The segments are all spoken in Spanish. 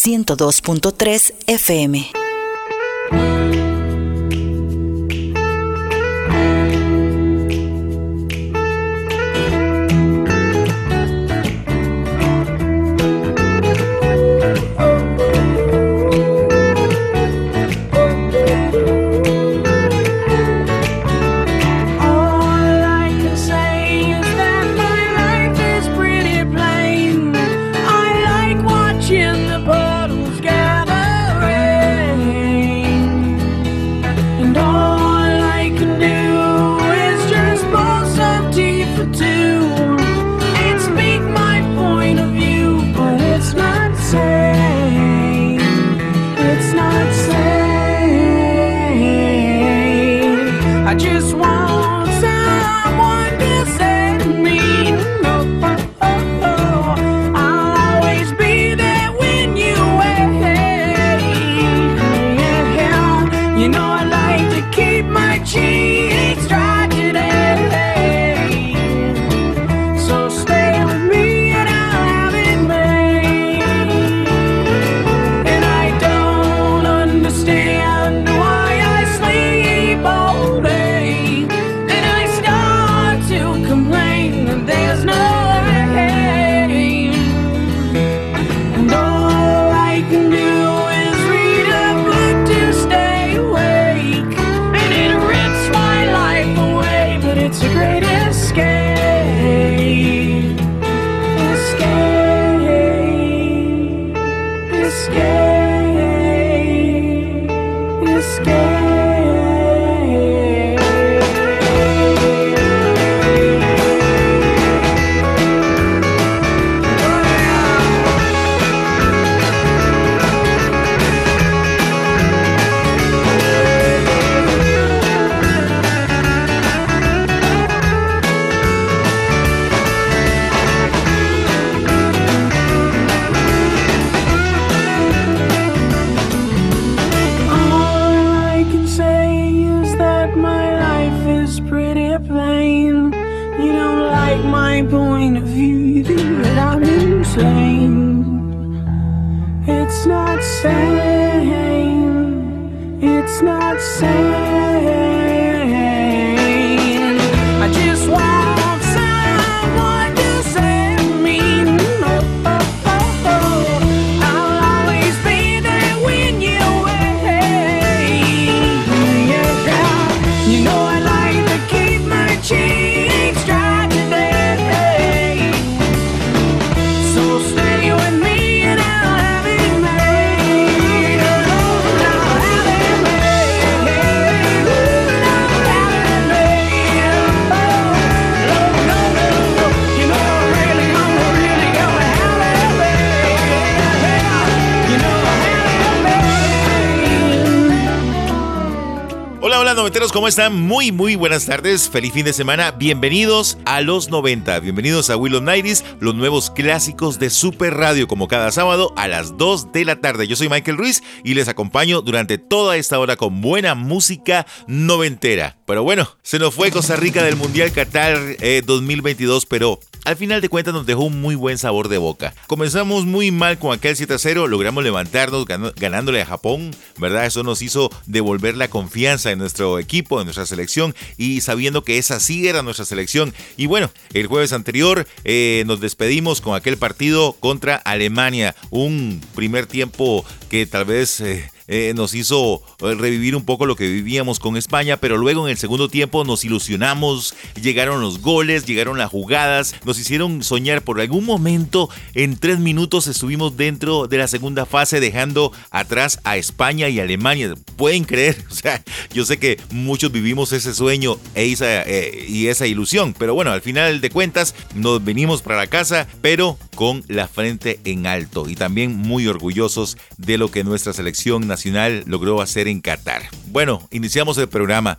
102.3 FM. ¿Cómo están? Muy, muy buenas tardes, feliz fin de semana, bienvenidos a los 90, bienvenidos a Willow Nighties, los nuevos clásicos de Super Radio, como cada sábado a las 2 de la tarde. Yo soy Michael Ruiz y les acompaño durante toda esta hora con buena música noventera. Pero bueno, se nos fue Costa Rica del Mundial Qatar eh, 2022, pero al final de cuentas nos dejó un muy buen sabor de boca. Comenzamos muy mal con aquel 7-0, logramos levantarnos gan- ganándole a Japón, ¿verdad? Eso nos hizo devolver la confianza en nuestro equipo, en nuestra selección y sabiendo que esa sí era nuestra selección. Y bueno, el jueves anterior eh, nos despedimos con aquel partido contra Alemania, un primer tiempo que tal vez... eh, eh, nos hizo eh, revivir un poco lo que vivíamos con España, pero luego en el segundo tiempo nos ilusionamos, llegaron los goles, llegaron las jugadas, nos hicieron soñar por algún momento, en tres minutos estuvimos dentro de la segunda fase dejando atrás a España y Alemania. Pueden creer, o sea, yo sé que muchos vivimos ese sueño e eh, y esa ilusión, pero bueno, al final de cuentas nos venimos para la casa, pero con la frente en alto y también muy orgullosos de lo que nuestra selección nacional logró hacer en Qatar. Bueno, iniciamos el programa.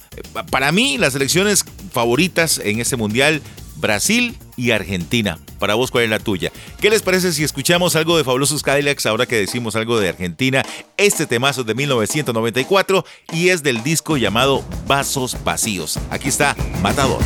Para mí, las selecciones favoritas en este mundial, Brasil y Argentina. Para vos, ¿cuál es la tuya? ¿Qué les parece si escuchamos algo de Fabulosos Cadillacs ahora que decimos algo de Argentina? Este temazo es de 1994 y es del disco llamado Vasos Vacíos. Aquí está Matador.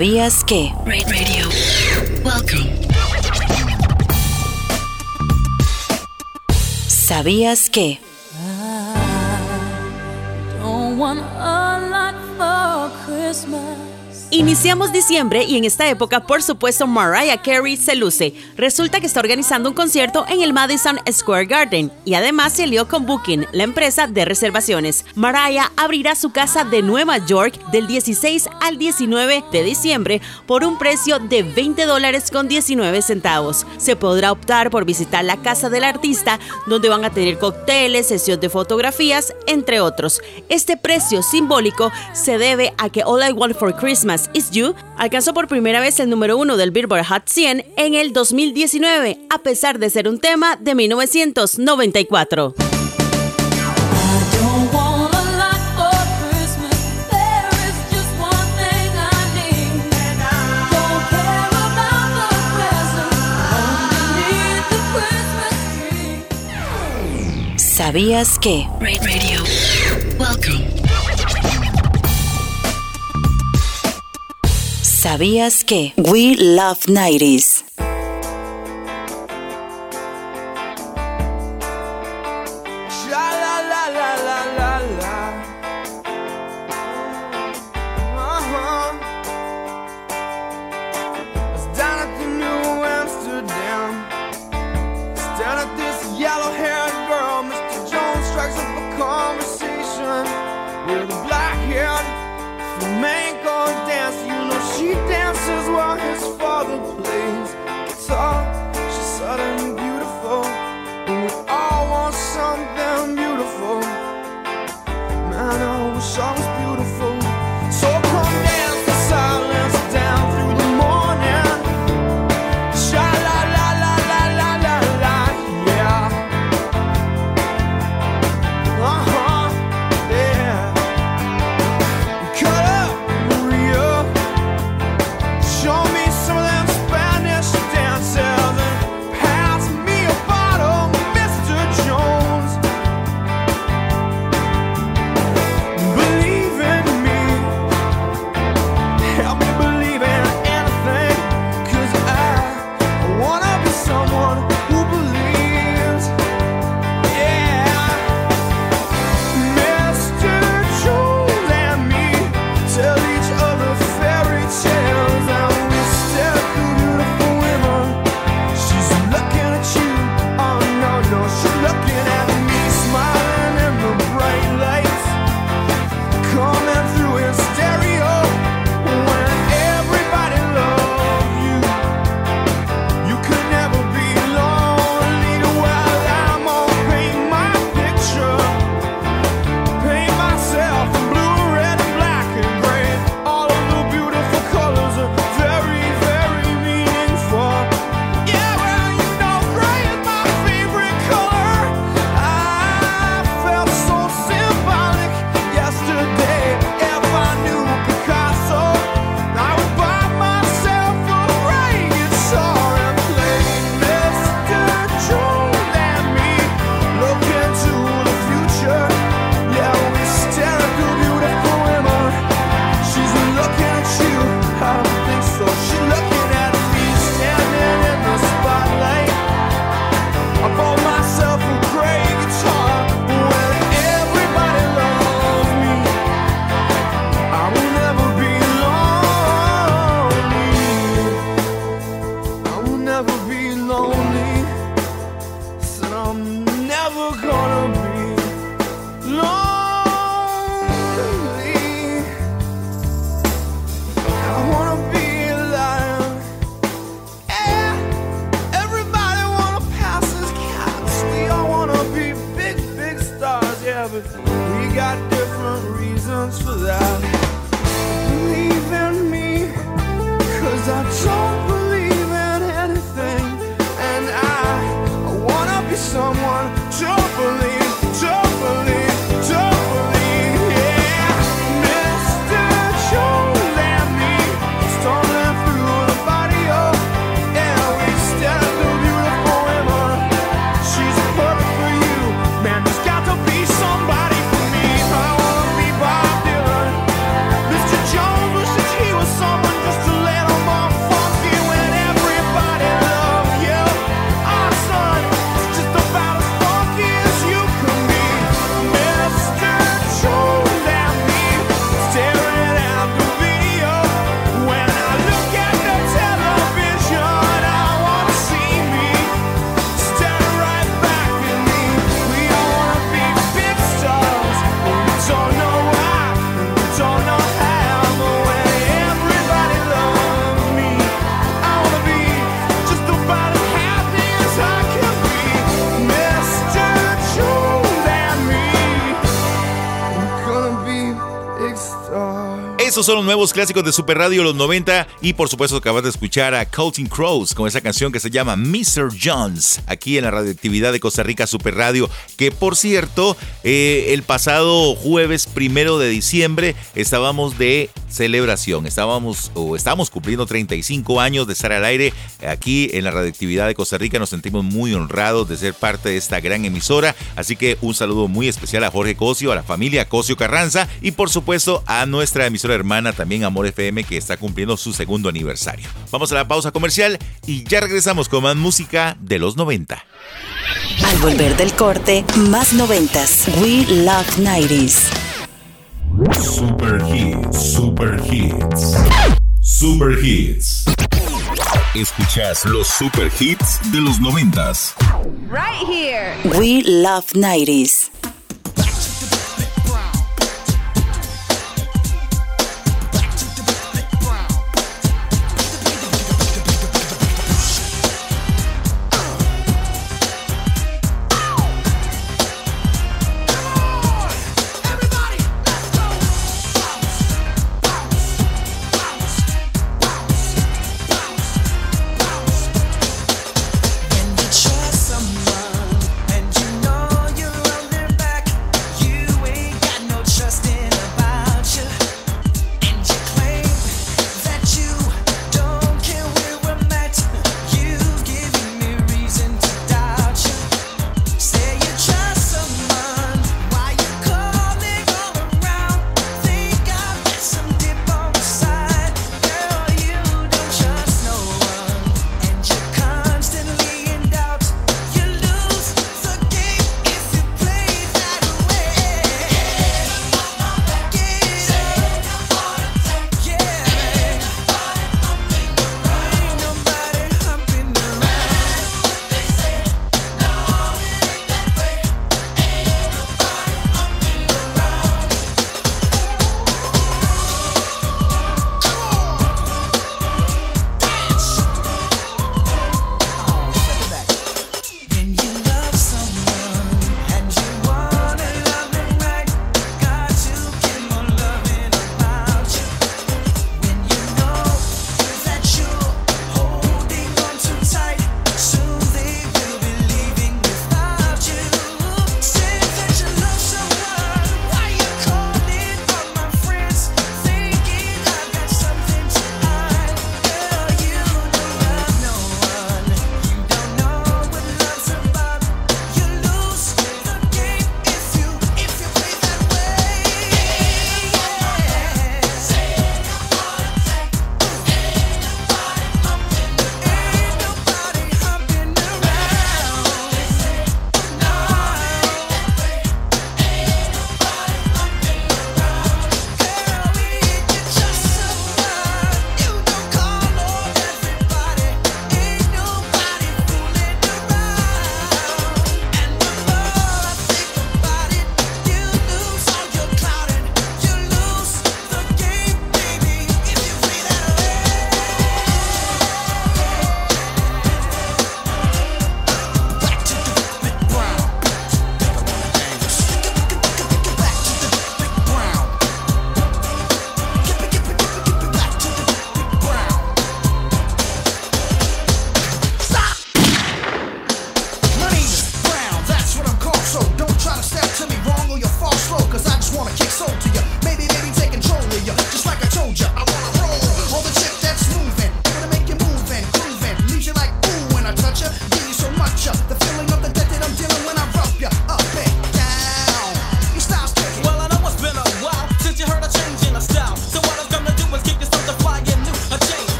¿Sabías que? Radio. Welcome. ¿Sabías que? I don't want a lot for Christmas. Iniciamos diciembre y en esta época, por supuesto, Mariah Carey se luce. Resulta que está organizando un concierto en el Madison Square Garden y además se lió con Booking, la empresa de reservaciones. Mariah abrirá su casa de Nueva York del 16 al 19 de diciembre por un precio de 20 dólares con 19 centavos. Se podrá optar por visitar la casa del artista, donde van a tener cócteles, sesión de fotografías, entre otros. Este precio simbólico se debe a que All I Want for Christmas Is You alcanzó por primera vez el número uno del Billboard Hot 100 en el 2019, a pesar de ser un tema de 1994. ¿Sabías que? Radio. Welcome. ¿Sabías que? We Love 90s. Son los nuevos clásicos de Super Radio los 90 y por supuesto acabas de escuchar a Counting Crows con esa canción que se llama Mr. Jones aquí en la radioactividad de Costa Rica Super Radio que por cierto eh, el pasado jueves primero de diciembre estábamos de celebración estábamos o estamos cumpliendo 35 años de estar al aire aquí en la radioactividad de Costa Rica nos sentimos muy honrados de ser parte de esta gran emisora así que un saludo muy especial a Jorge Cosio a la familia Cosio Carranza y por supuesto a nuestra emisora hermana también Amor FM que está cumpliendo su segundo aniversario. Vamos a la pausa comercial y ya regresamos con más música de los 90. Al volver del corte, más noventas. We Love 90s. Super Hits, Super Hits. Super Hits. Escuchas los Super Hits de los 90s. We Love 90s.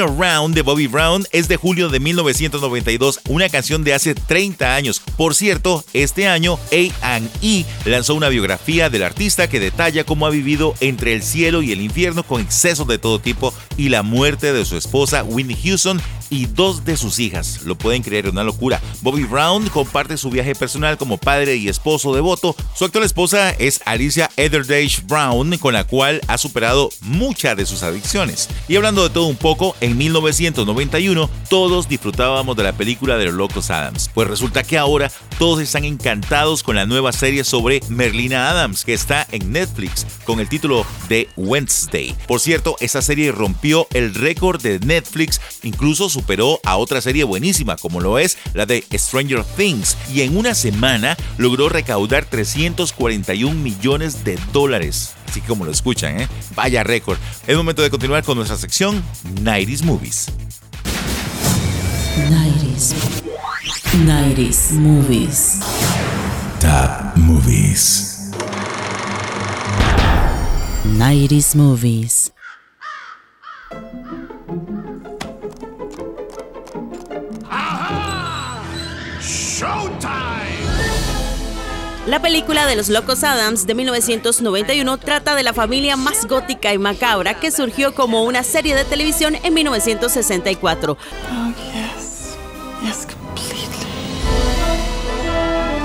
Around de Bobby Brown es de julio de 1992, una canción de hace 30 años. Por cierto, este año A&E lanzó una biografía del artista que detalla cómo ha vivido entre el cielo y el infierno con excesos de todo tipo y la muerte de su esposa Whitney Houston y dos de sus hijas. Lo pueden creer, una locura. Bobby Brown comparte su viaje personal como padre y esposo devoto. Su actual esposa es Alicia Etherdage Brown, con la cual ha superado muchas de sus adicciones. Y hablando de todo un poco, en 1991 todos disfrutábamos de la película de los Locos Adams. Pues resulta que ahora todos están encantados con la nueva serie sobre Merlina Adams que está en Netflix con el título de Wednesday. Por cierto, esta serie rompió el récord de Netflix, incluso superó a otra serie buenísima como lo es la de Stranger Things y en una semana logró recaudar 341 millones de dólares. Así que como lo escuchan, ¿eh? vaya récord. Es momento de continuar con nuestra sección 90s Movies. 90s. 90s movies. Top Movies. 90s movies. La película de los Locos Adams de 1991 trata de la familia más gótica y macabra que surgió como una serie de televisión en 1964. yes. Yes, completely.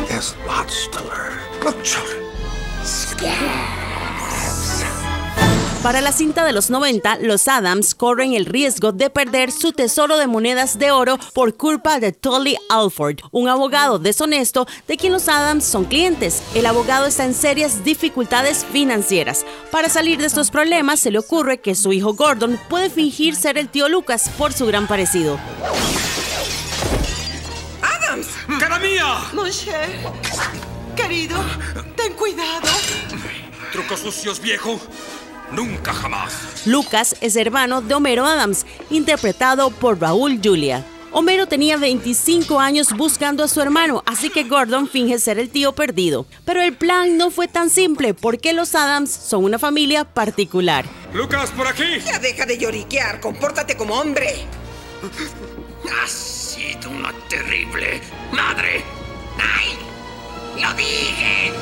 There's lots to learn. Look, children. Para la cinta de los 90, los Adams corren el riesgo de perder su tesoro de monedas de oro por culpa de Tully Alford, un abogado deshonesto de quien los Adams son clientes. El abogado está en serias dificultades financieras. Para salir de estos problemas, se le ocurre que su hijo Gordon puede fingir ser el tío Lucas por su gran parecido. ¡Adams! ¡Cara mía! Querido, ten cuidado. ¿Trucos sucios, viejo? Nunca jamás. Lucas es hermano de Homero Adams, interpretado por Raúl Julia. Homero tenía 25 años buscando a su hermano, así que Gordon finge ser el tío perdido. Pero el plan no fue tan simple porque los Adams son una familia particular. Lucas, por aquí. Ya deja de lloriquear, compórtate como hombre. Has sido una terrible madre. ¡Ay! ¡Lo dije!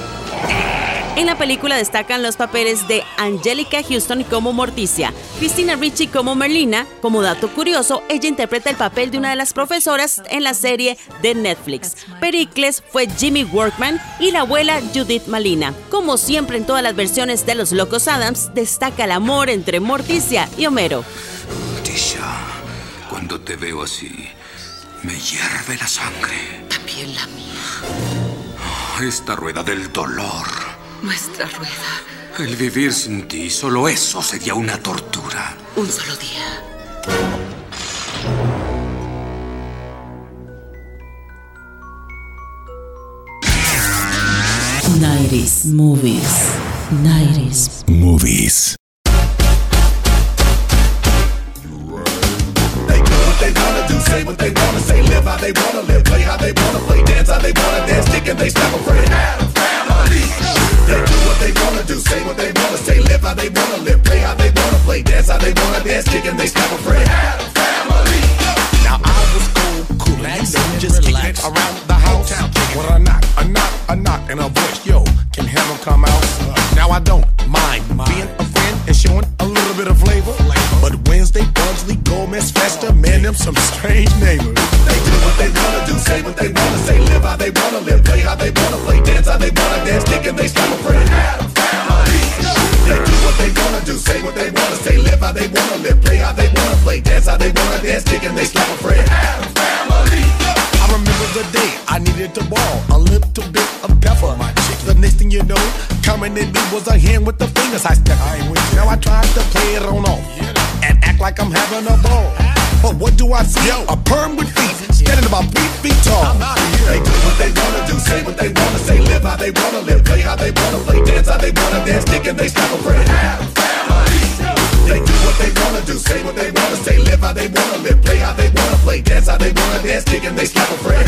En la película destacan los papeles de Angelica Houston como Morticia, Christina Ricci como Merlina. Como dato curioso, ella interpreta el papel de una de las profesoras en la serie de Netflix. Pericles fue Jimmy Workman y la abuela Judith Malina. Como siempre en todas las versiones de Los Locos Adams, destaca el amor entre Morticia y Homero. Tisha, cuando te veo así, me hierve la sangre. También la mía. Esta rueda del dolor. Nuestra rueda. El vivir sin ti, solo eso sería una tortura. Un solo día. 90s movies. 90s Movies. Say what they wanna say, live how they wanna live, play how they wanna play, dance how they wanna dance, kick and they step a friend. They do what they wanna do, say what they wanna say, live how they wanna live, play how they wanna play, dance how they wanna dance, kick and they step a friend. Now I was cool, cool, and you know, just kicking it around the house. When I knock, a knock, a knock, and a voice, yo, can heaven come out? Now I don't hand with the fingers I stepped. I ain't with you. Now I tried to play it on off and act like I'm having a ball. But what do I see? A perm with feet, standing about three feet tall. They do what they wanna do, say what they wanna say, live how they wanna live, play how they wanna play, dance how they wanna dance, kick and they step a friend. They do what they wanna do, say what they wanna say, live how they wanna live, play how they wanna play, dance how they wanna dance, kick and they slap a friend.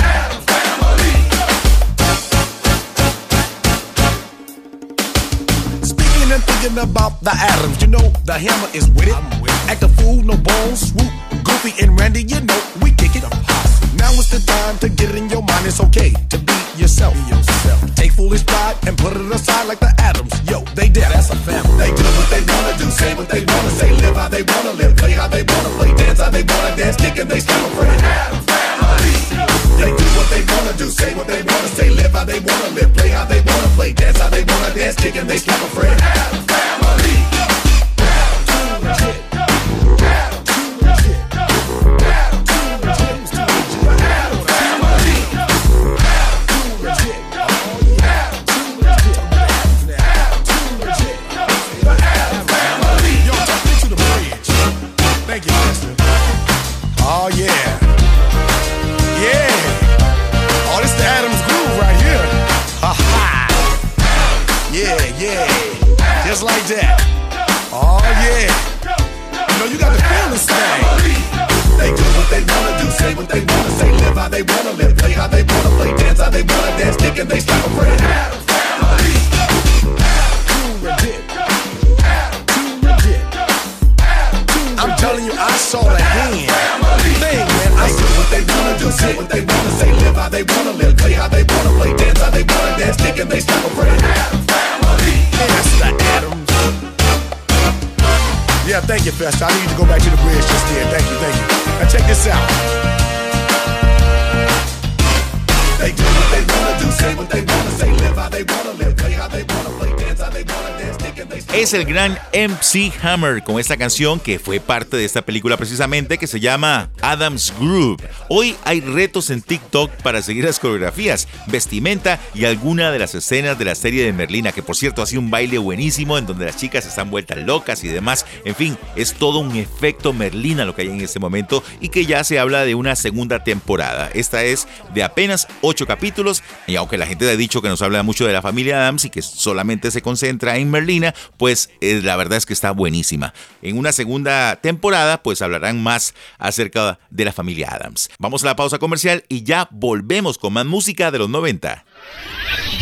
El gran MC Hammer con esta canción que fue parte de esta película precisamente que se llama Adam's Groove. Hoy hay retos en TikTok para seguir las coreografías, vestimenta y alguna de las escenas de la serie de Merlina, que por cierto hace un baile buenísimo en donde las chicas están vueltas locas y demás. En fin, es todo un efecto Merlina lo que hay en este momento y que ya se habla de una segunda temporada. Esta es de apenas 8 capítulos y aunque la gente ha dicho que nos habla mucho de la familia Adams y que solamente se concentra en Merlina, pues eh, la verdad es que está buenísima. En una segunda temporada, pues hablarán más acerca de la familia Adams. Vamos a la pausa comercial y ya volvemos con más música de los 90.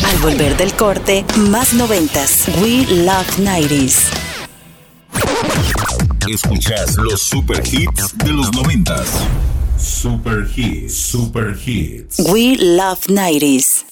Al volver del corte, más noventas. We Love 90s. Escuchas los super hits de los 90. Super hits, super hits. We Love 90s.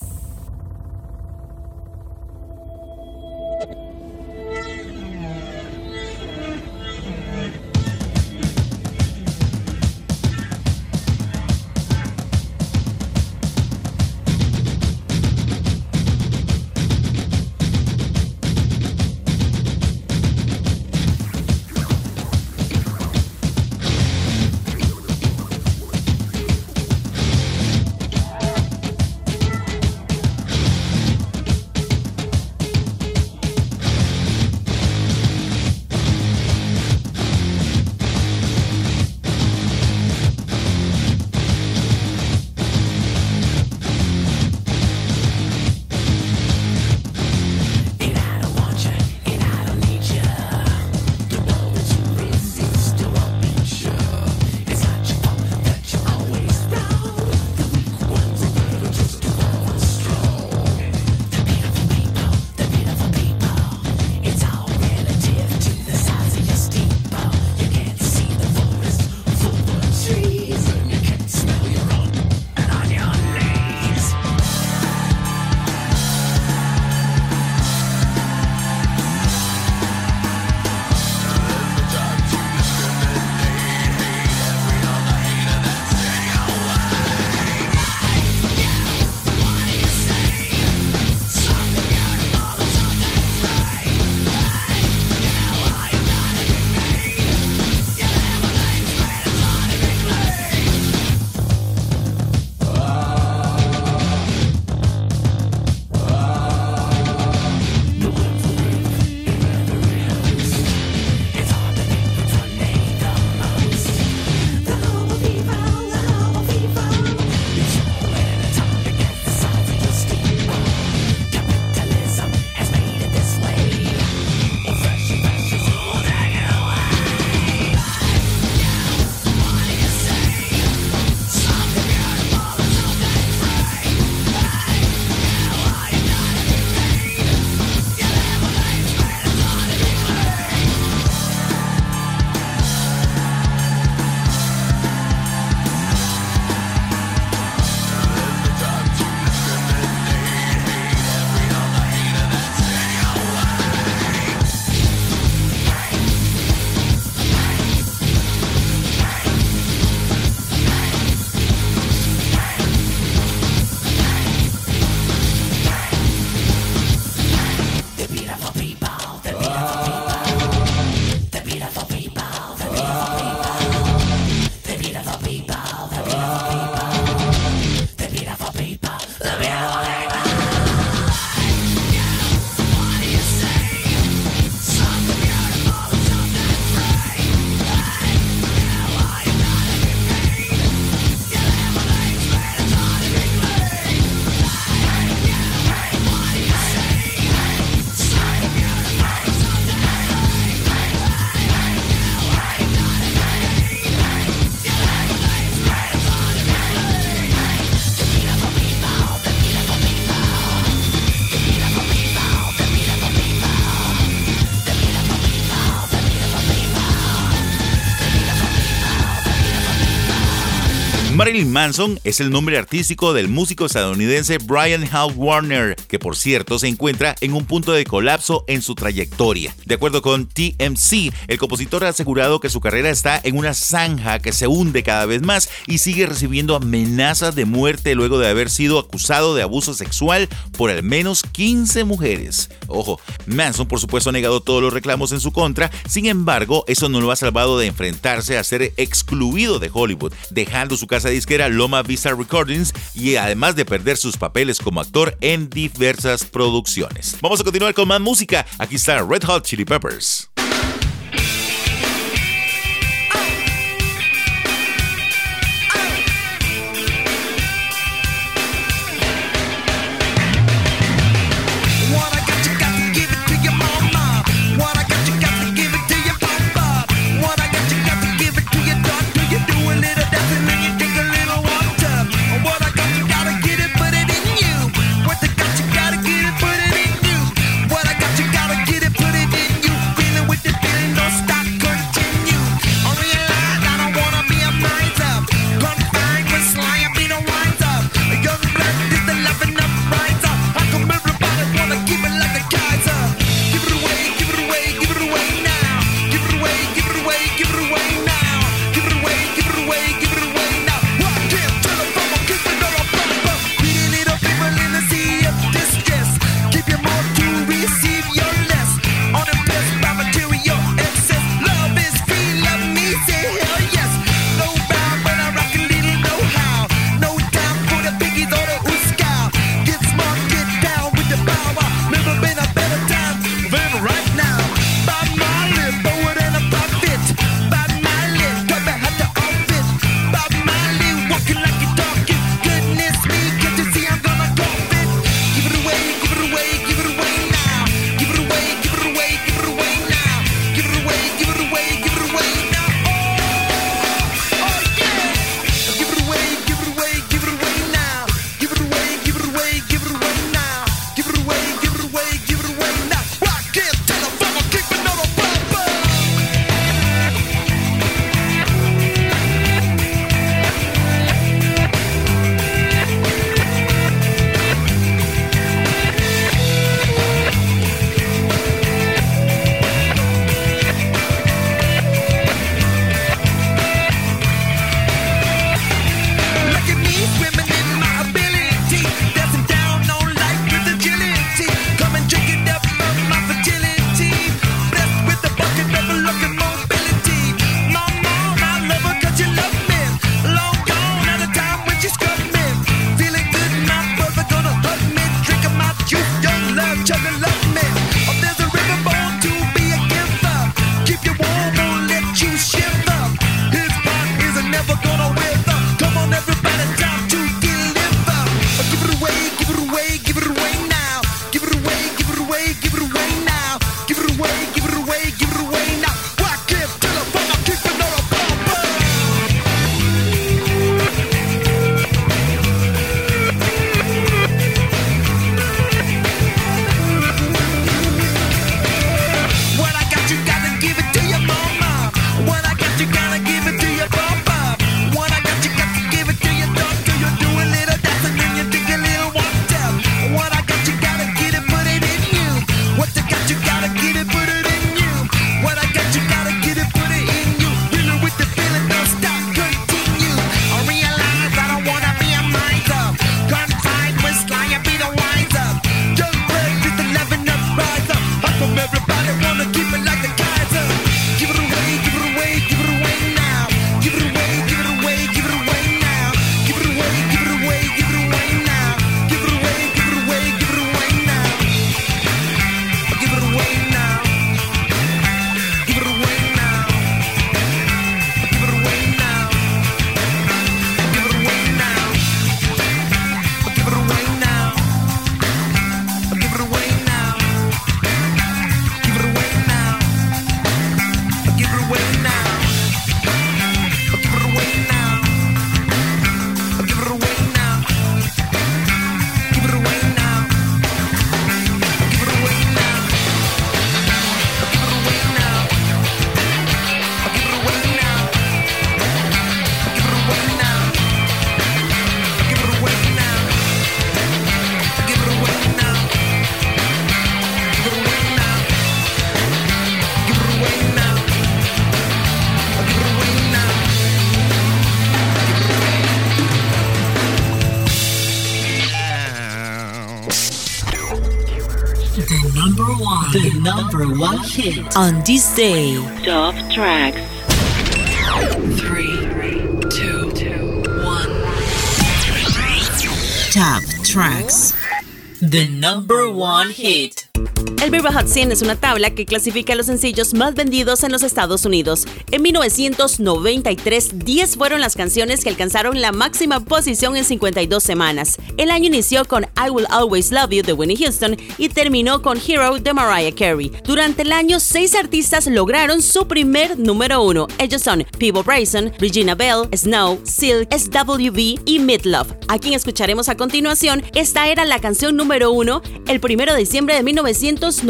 Manson es el nombre artístico del músico estadounidense Brian Hal Warner, que por cierto se encuentra en un punto de colapso en su trayectoria. De acuerdo con TMC, el compositor ha asegurado que su carrera está en una zanja que se hunde cada vez más y sigue recibiendo amenazas de muerte luego de haber sido acusado de abuso sexual por al menos 15 mujeres. Ojo, Manson por supuesto ha negado todos los reclamos en su contra, sin embargo, eso no lo ha salvado de enfrentarse a ser excluido de Hollywood, dejando su casa disquera Loma Vista Recordings y además de perder sus papeles como actor en diversas producciones. Vamos a continuar con más música. Aquí está Red Hot Chili Peppers. On this day. Top tracks. Three, two, one. Top tracks. The number one hit. Billboard Hot 100 es una tabla que clasifica los sencillos más vendidos en los Estados Unidos. En 1993, 10 fueron las canciones que alcanzaron la máxima posición en 52 semanas. El año inició con I Will Always Love You de Winnie Houston y terminó con Hero de Mariah Carey. Durante el año, seis artistas lograron su primer número uno. Ellos son Peebo Bryson, Regina Bell, Snow, Silk, SWV y Midlove. A quien escucharemos a continuación, esta era la canción número uno el 1 de diciembre de 1993,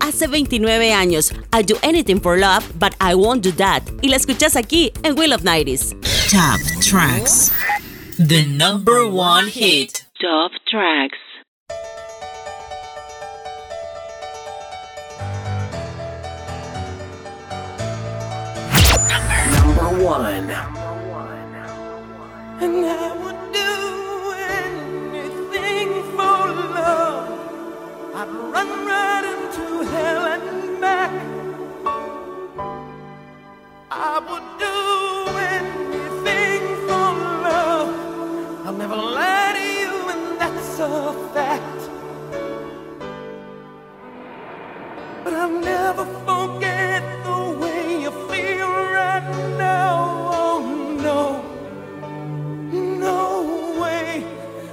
hace 29 años. I'll do anything for love, but I won't do that. Y la escuchas aquí en Will of Nighties. Top tracks. The number one hit. Top tracks. Number one. And I would do anything for love. I'd run I would do anything for love. I'll never lie to you, and that's a fact. But I'll never forget the way you feel right now. Oh no, no way.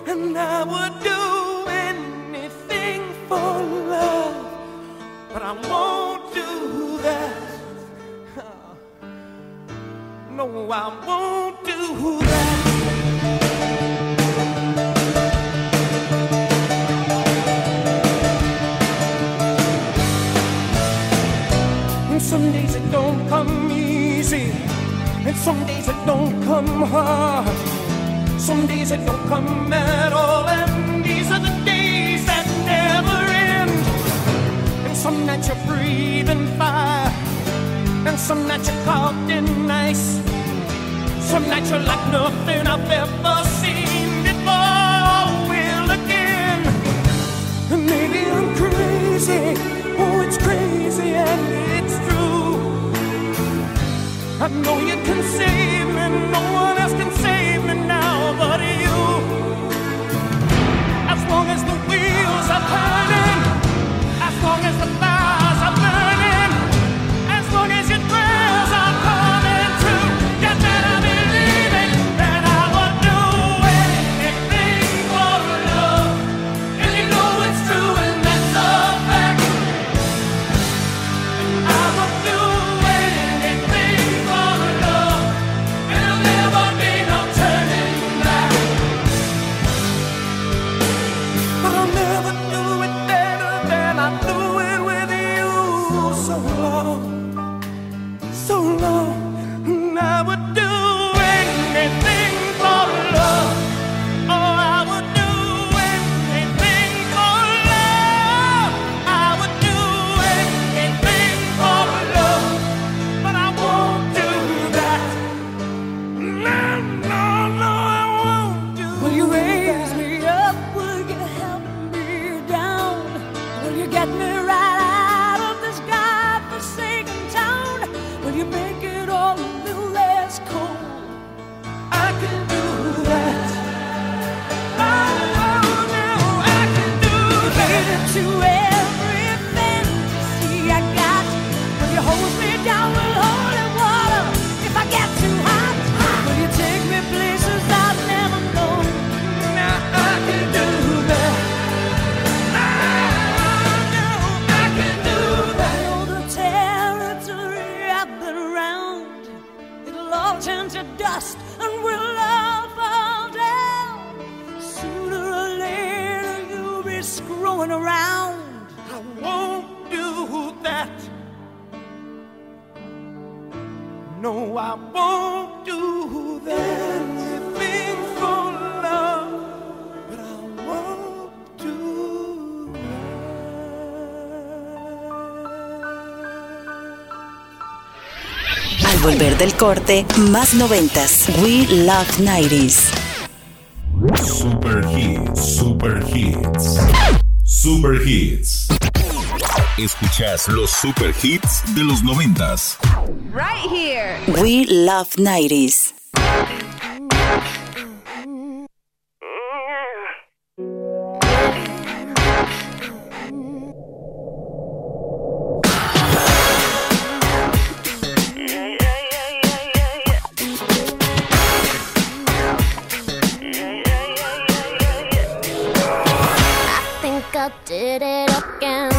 And I would do anything for love, but I won't No, I won't do that. And some days it don't come easy, and some days it don't come hard. Some days it don't come at all, and these are the days that never end. And some nights you're breathing fire, and some nights you're caught in ice. Some nights you're like nothing I've ever seen before. Will again. Maybe I'm crazy. Oh, it's crazy and it's true. I know you can save me. No one else can save me now but you. As long as the wheels are turning, del corte, más noventas. We Love 90s. Super Hits, Super Hits. Super Hits. Escuchas los super hits de los noventas. Right here. We love 90s. Did it again.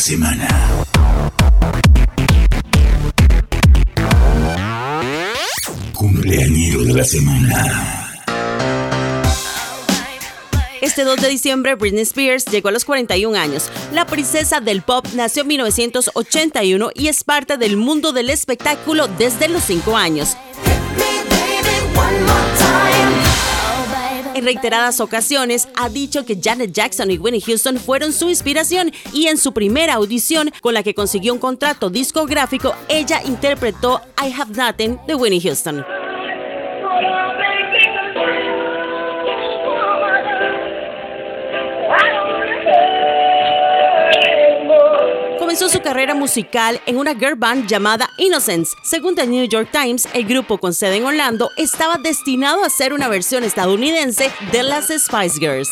semana. Cumpleañero de la semana. Este 2 de diciembre, Britney Spears llegó a los 41 años. La princesa del pop nació en 1981 y es parte del mundo del espectáculo desde los 5 años. En reiteradas ocasiones ha dicho que Janet Jackson y Winnie Houston fueron su inspiración y en su primera audición con la que consiguió un contrato discográfico, ella interpretó I Have Nothing de Winnie Houston. Comenzó su carrera musical en una girl band llamada Innocence. Según The New York Times, el grupo con sede en Orlando estaba destinado a ser una versión estadounidense de las Spice Girls.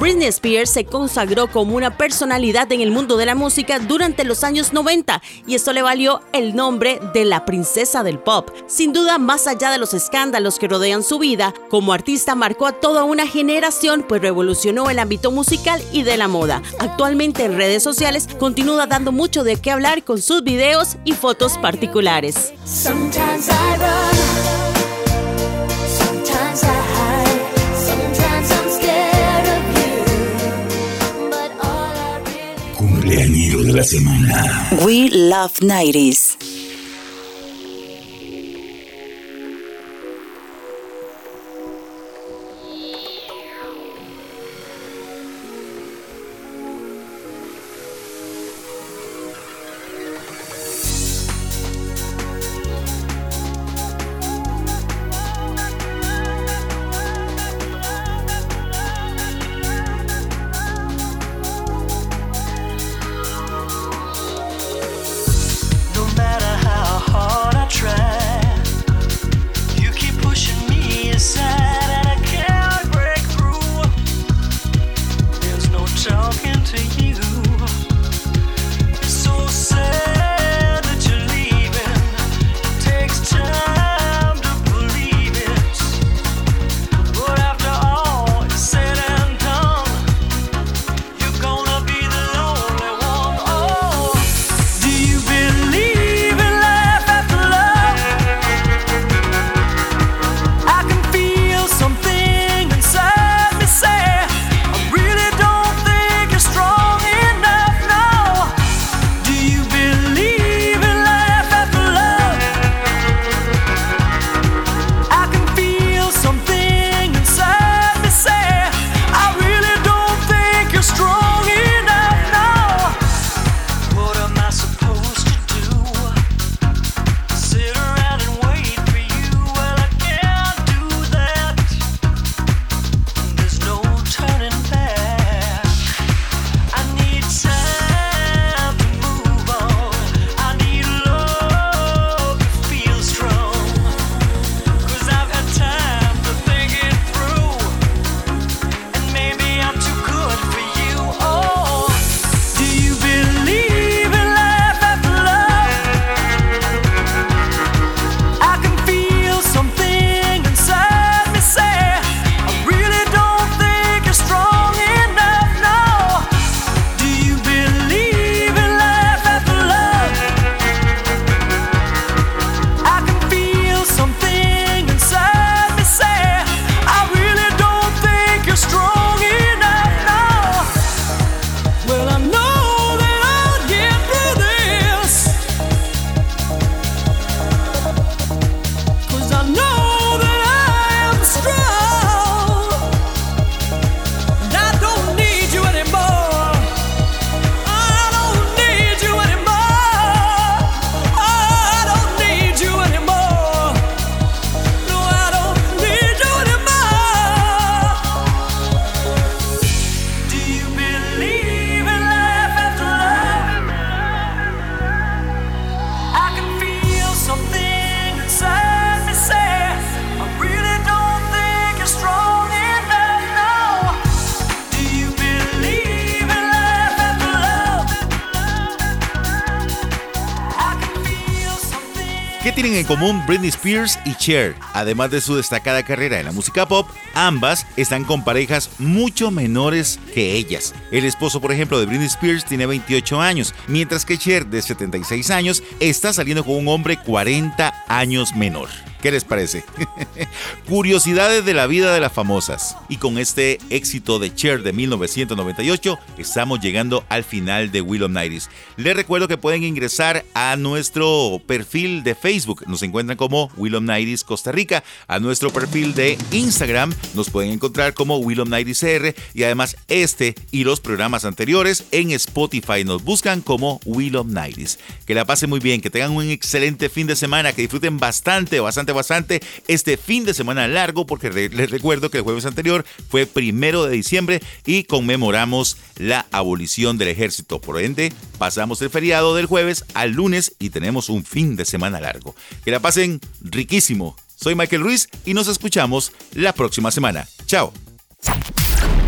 Britney Spears se consagró como una personalidad en el mundo de la música durante los años 90 y esto le valió el nombre de la princesa del pop. Sin duda, más allá de los escándalos que rodean su vida, como artista marcó a toda una generación pues revolucionó el ámbito musical y de la moda. Actualmente en redes sociales continúa dando mucho de qué hablar con sus videos y fotos particulares. De la semana. We Love 90s. Tienen en común Britney Spears y Cher? Además de su destacada carrera en la música pop, ambas están con parejas mucho menores que ellas. El esposo, por ejemplo, de Britney Spears tiene 28 años, mientras que Cher, de 76 años, está saliendo con un hombre 40 años menor. ¿Qué les parece? Curiosidades de la vida de las famosas. Y con este éxito de Cher de 1998, estamos llegando al final de Willow Nighties. Les recuerdo que pueden ingresar a nuestro perfil de Facebook. Nos encuentran como Willow Nighties Costa Rica. A nuestro perfil de Instagram nos pueden encontrar como Willow Nighties CR. Y además este y los programas anteriores en Spotify nos buscan como Willow Nighties. Que la pasen muy bien, que tengan un excelente fin de semana, que disfruten bastante, bastante, bastante este fin de semana largo, porque les recuerdo que el jueves anterior fue primero de diciembre y conmemoramos la abolición del ejército. Por ende, pasamos el feriado del jueves al lunes y tenemos un fin de semana largo. Que la pasen riquísimo. Soy Michael Ruiz y nos escuchamos la próxima semana. Chao.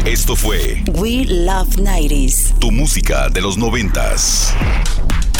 Esto fue We Love 90s. Tu música de los noventas.